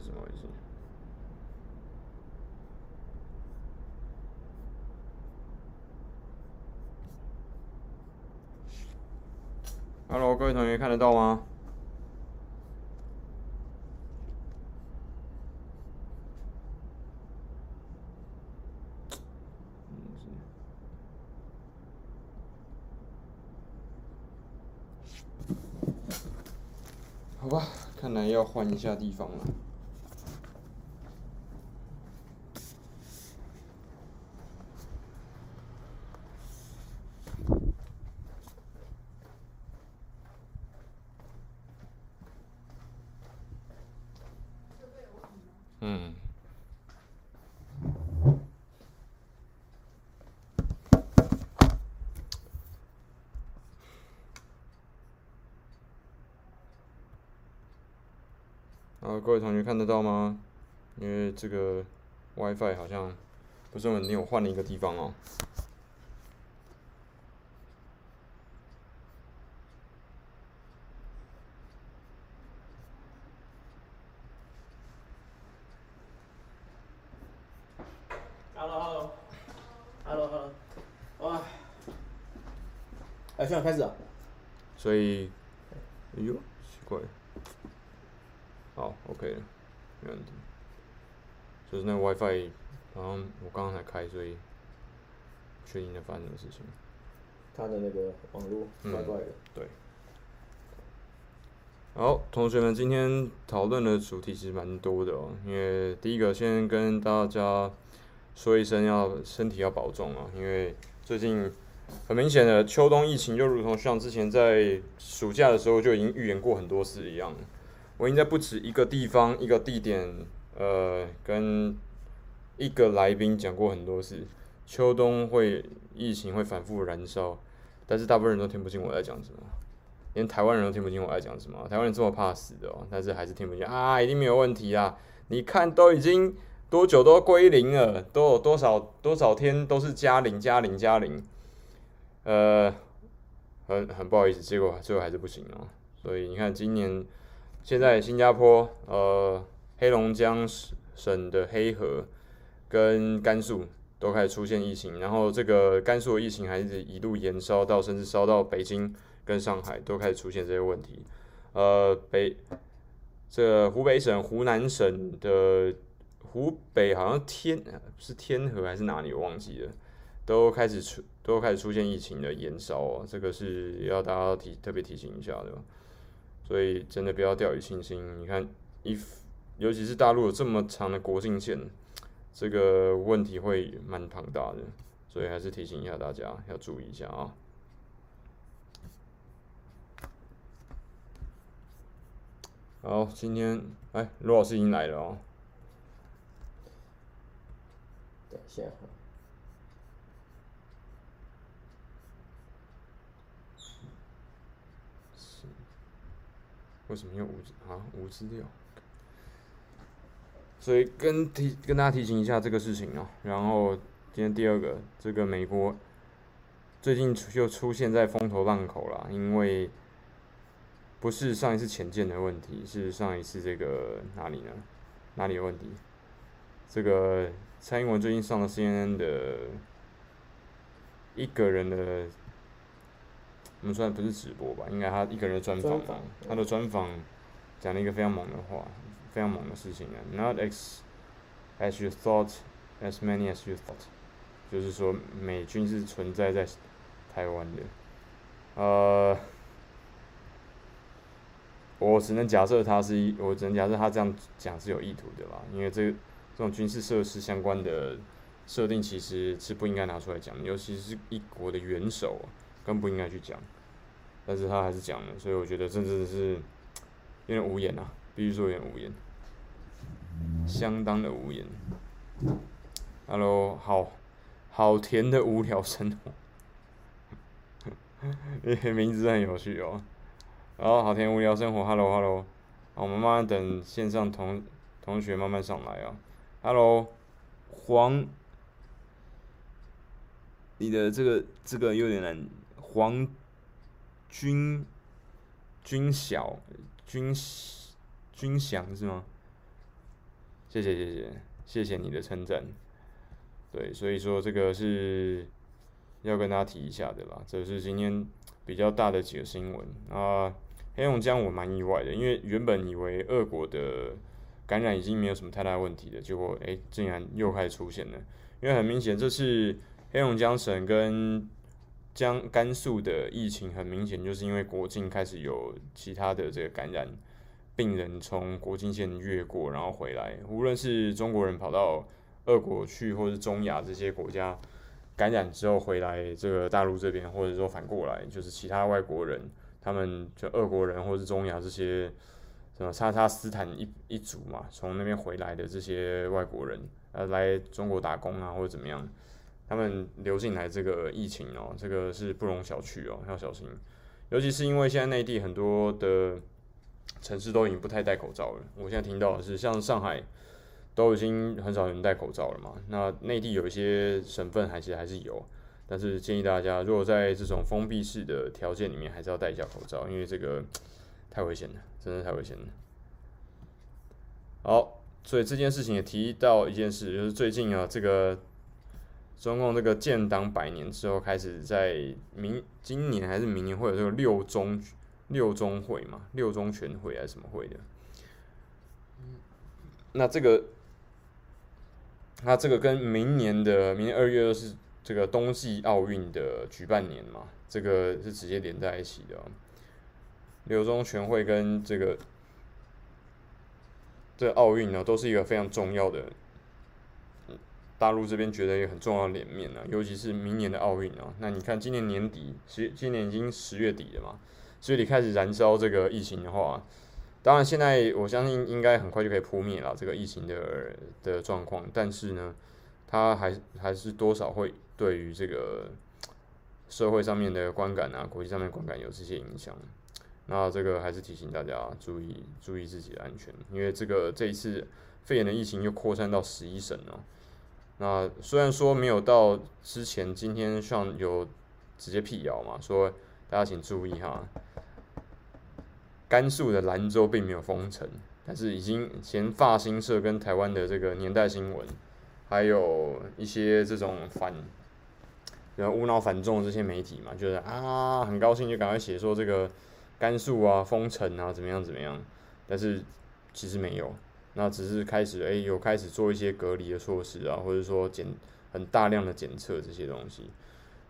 是怎么回事？Hello，各位同学看得到吗？好吧，看来要换一下地方了。嗯。好，各位同学看得到吗？因为这个 WiFi 好像不是很稳定，我换了一个地方哦。Hello，Hello，Hello，Hello，哇！哎，现在开始啊？所以，哎呦，奇怪。好，OK 了，没问题。就是那 WiFi，好像我刚刚才开，所以确定在发生什么事情。他的那个网络怪怪的。对。好，同学们，今天讨论的主题其实蛮多的哦。因为第一个，先跟大家说一声，要身体要保重啊。因为最近很明显的秋冬疫情，就如同像之前在暑假的时候就已经预言过很多次一样。我应该不止一个地方、一个地点，呃，跟一个来宾讲过很多次，秋冬会疫情会反复燃烧，但是大部分人都听不进我在讲什么，连台湾人都听不进我在讲什么。台湾人这么怕死的哦，但是还是听不进啊，一定没有问题啊！你看都已经多久都归零了，都有多少多少天都是加零加零加零，呃，很很不好意思，结果最后还是不行哦。所以你看今年。现在新加坡、呃黑龙江省的黑河跟甘肃都开始出现疫情，然后这个甘肃的疫情还是一路延烧到，甚至烧到北京跟上海都开始出现这些问题。呃，北这湖北省、湖南省的湖北好像天是天河还是哪里我忘记了，都开始出都开始出现疫情的延烧哦，这个是要大家提特别提醒一下的。所以真的不要掉以轻心。你看，一尤其是大陆有这么长的国境线，这个问题会蛮庞大的。所以还是提醒一下大家要注意一下啊。好，今天哎，罗老师已经来了哦。等一下。为什么用无资啊？无资料。所以跟提跟大家提醒一下这个事情啊。然后今天第二个，这个美国最近又出现在风头浪口了，因为不是上一次潜舰的问题，是上一次这个哪里呢？哪里有问题？这个蔡英文最近上了 CNN 的一个人的。我们算不是直播吧，应该他一个人的专访吧。他的专访讲了一个非常猛的话，非常猛的事情啊。Not as as you thought, as many as you thought，就是说美军是存在在台湾的。呃，我只能假设他是一，我只能假设他这样讲是有意图的吧，因为这个这种军事设施相关的设定其实是不应该拿出来讲，尤其是一国的元首。更不应该去讲，但是他还是讲了，所以我觉得真的是有点无言啊，必须说有点无言，相当的无言。Hello，好好甜的无聊生活，名字很有趣哦。然后，好甜无聊生活，Hello，Hello，我们慢慢等线上同同学慢慢上来啊。Hello，黄，你的这个这个有点难。黄军军小军军祥是吗？谢谢谢谢谢谢你的称赞。对，所以说这个是要跟大家提一下的啦。这是今天比较大的几个新闻啊。黑龙江我蛮意外的，因为原本以为俄国的感染已经没有什么太大问题了，结果诶竟然又开始出现了。因为很明显，这次黑龙江省跟江甘肃的疫情，很明显就是因为国境开始有其他的这个感染病人从国境线越过，然后回来，无论是中国人跑到俄国去，或是中亚这些国家感染之后回来，这个大陆这边，或者说反过来，就是其他外国人，他们就俄国人或是中亚这些什么哈萨斯坦一一族嘛，从那边回来的这些外国人，呃，来中国打工啊或者怎么样，他们流进来这个疫情哦，这个是不容小觑哦，要小心，尤其是因为现在内地很多的城市都已经不太戴口罩了，我现在听到的是像上海。都已经很少人戴口罩了嘛？那内地有一些省份还是还是有，但是建议大家，如果在这种封闭式的条件里面，还是要戴一下口罩，因为这个太危险了，真的太危险了。好，所以这件事情也提到一件事，就是最近啊，这个中共这个建党百年之后，开始在明今年还是明年会有这个六中六中会嘛，六中全会还是什么会的？那这个。那这个跟明年的明年二月是这个冬季奥运的举办年嘛，这个是直接连在一起的。六中全会跟这个这奥运呢，都是一个非常重要的，大陆这边觉得也很重要脸面呢，尤其是明年的奥运啊。那你看今年年底，十今年已经十月底了嘛，十月底开始燃烧这个疫情的话。当然，现在我相信应该很快就可以扑灭了这个疫情的的状况，但是呢，它还还是多少会对于这个社会上面的观感啊，国际上面观感有这些影响。那这个还是提醒大家注意注意自己的安全，因为这个这一次肺炎的疫情又扩散到十一省了。那虽然说没有到之前今天上有直接辟谣嘛，说大家请注意哈。甘肃的兰州并没有封城，但是已经前发新社跟台湾的这个年代新闻，还有一些这种反，然后无脑反中的这些媒体嘛，就是啊很高兴就赶快写说这个甘肃啊封城啊怎么样怎么样，但是其实没有，那只是开始诶、有开始做一些隔离的措施啊，或者说检很大量的检测这些东西。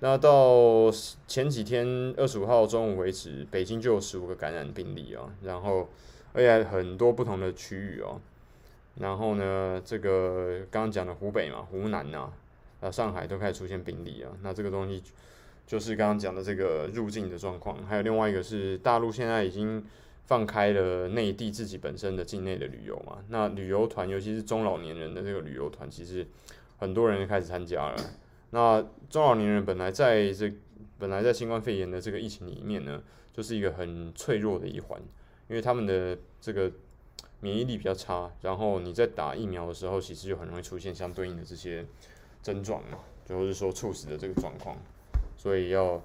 那到前几天二十五号中午为止，北京就有十五个感染病例啊，然后而且很多不同的区域哦，然后呢，这个刚刚讲的湖北嘛、湖南呐、啊、上海都开始出现病例啊，那这个东西就是刚刚讲的这个入境的状况，还有另外一个是大陆现在已经放开了内地自己本身的境内的旅游嘛，那旅游团尤其是中老年人的这个旅游团，其实很多人开始参加了。那中老年人本来在这本来在新冠肺炎的这个疫情里面呢，就是一个很脆弱的一环，因为他们的这个免疫力比较差，然后你在打疫苗的时候，其实就很容易出现相对应的这些症状嘛，就是说猝死的这个状况，所以要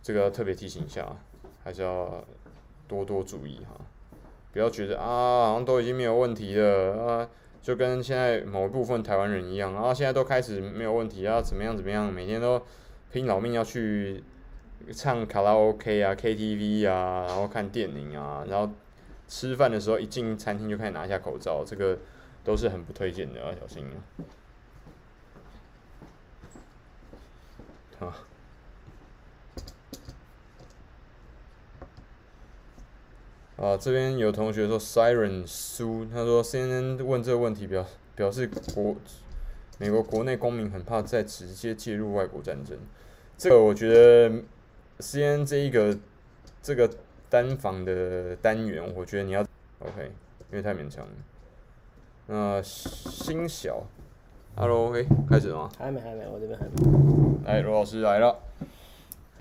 这个要特别提醒一下，还是要多多注意哈，不要觉得啊好像都已经没有问题了啊。就跟现在某一部分台湾人一样，啊现在都开始没有问题啊，怎么样怎么样，每天都拼老命要去唱卡拉 OK 啊、KTV 啊，然后看电影啊，然后吃饭的时候一进餐厅就开始拿下口罩，这个都是很不推荐的，要小心啊。啊，这边有同学说 Siren 苏，他说 CNN 问这个问题表表示国美国国内公民很怕再直接介入外国战争，这个我觉得 CNN 这一个这个单防的单元，我觉得你要 OK，因为太勉强了。那新小，Hello，OK，开始了吗？还没，还没，我这边还没。来，罗老师来了。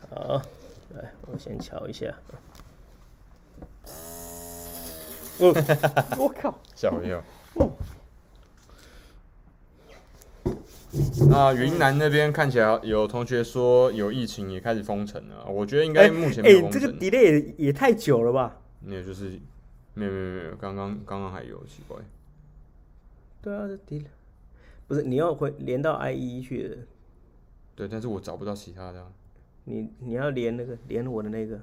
好，来，我先瞧一下。我靠！吓我一跳。那云南那边看起来有同学说有疫情，也开始封城了。我觉得应该目前没有封城。哎，这个 delay 也太久了吧？没有，就是没有没有没有，刚刚刚刚还有，奇怪。对啊，这 delay 不是你要回连到 IE 去的。对，但是我找不到其他的、啊。你你要连那个连我的那个。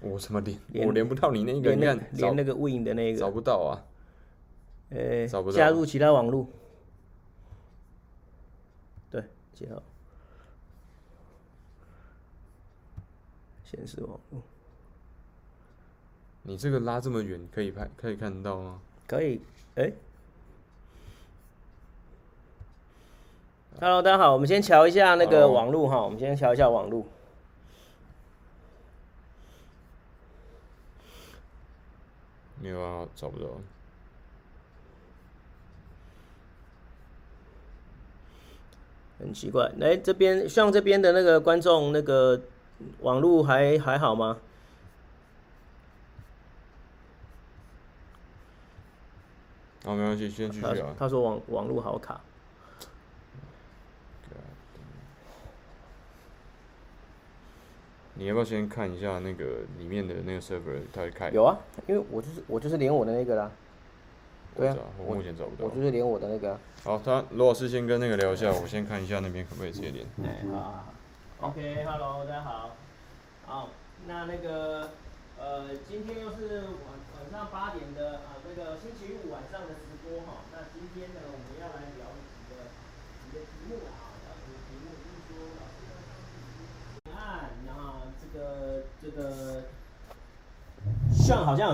我怎么连？我连不到你那个，连那连那个 Win 的那个。找不到啊。呃、欸，找不到。加入其他网络。对，接好。显示网络。你这个拉这么远，可以拍，可以看得到吗？可以，哎、欸。Hello，大家好，我们先瞧一下那个网络哈我们先瞧一下网络。没有啊，找不到。很奇怪，来这边，像这边的那个观众，那个网络还还好吗？好，没关系，先继续啊。他说网网络好卡。你要不要先看一下那个里面的那个 server，它会开？有啊，因为我就是我就是连我的那个啦。对啊，我目前找不到。我就是连我的那个。好，他罗老师先跟那个聊一下，我先看一下那边可不可以直接连。哎，好好好。OK，Hello，大家好。好，那那个呃，今天又是晚晚上八点的啊，那个星期五晚上的直播哈。那今天呢，我们要来聊几个几个题目啊，聊什么题目？就是说老师的上次提案，然后这个这个像好像有。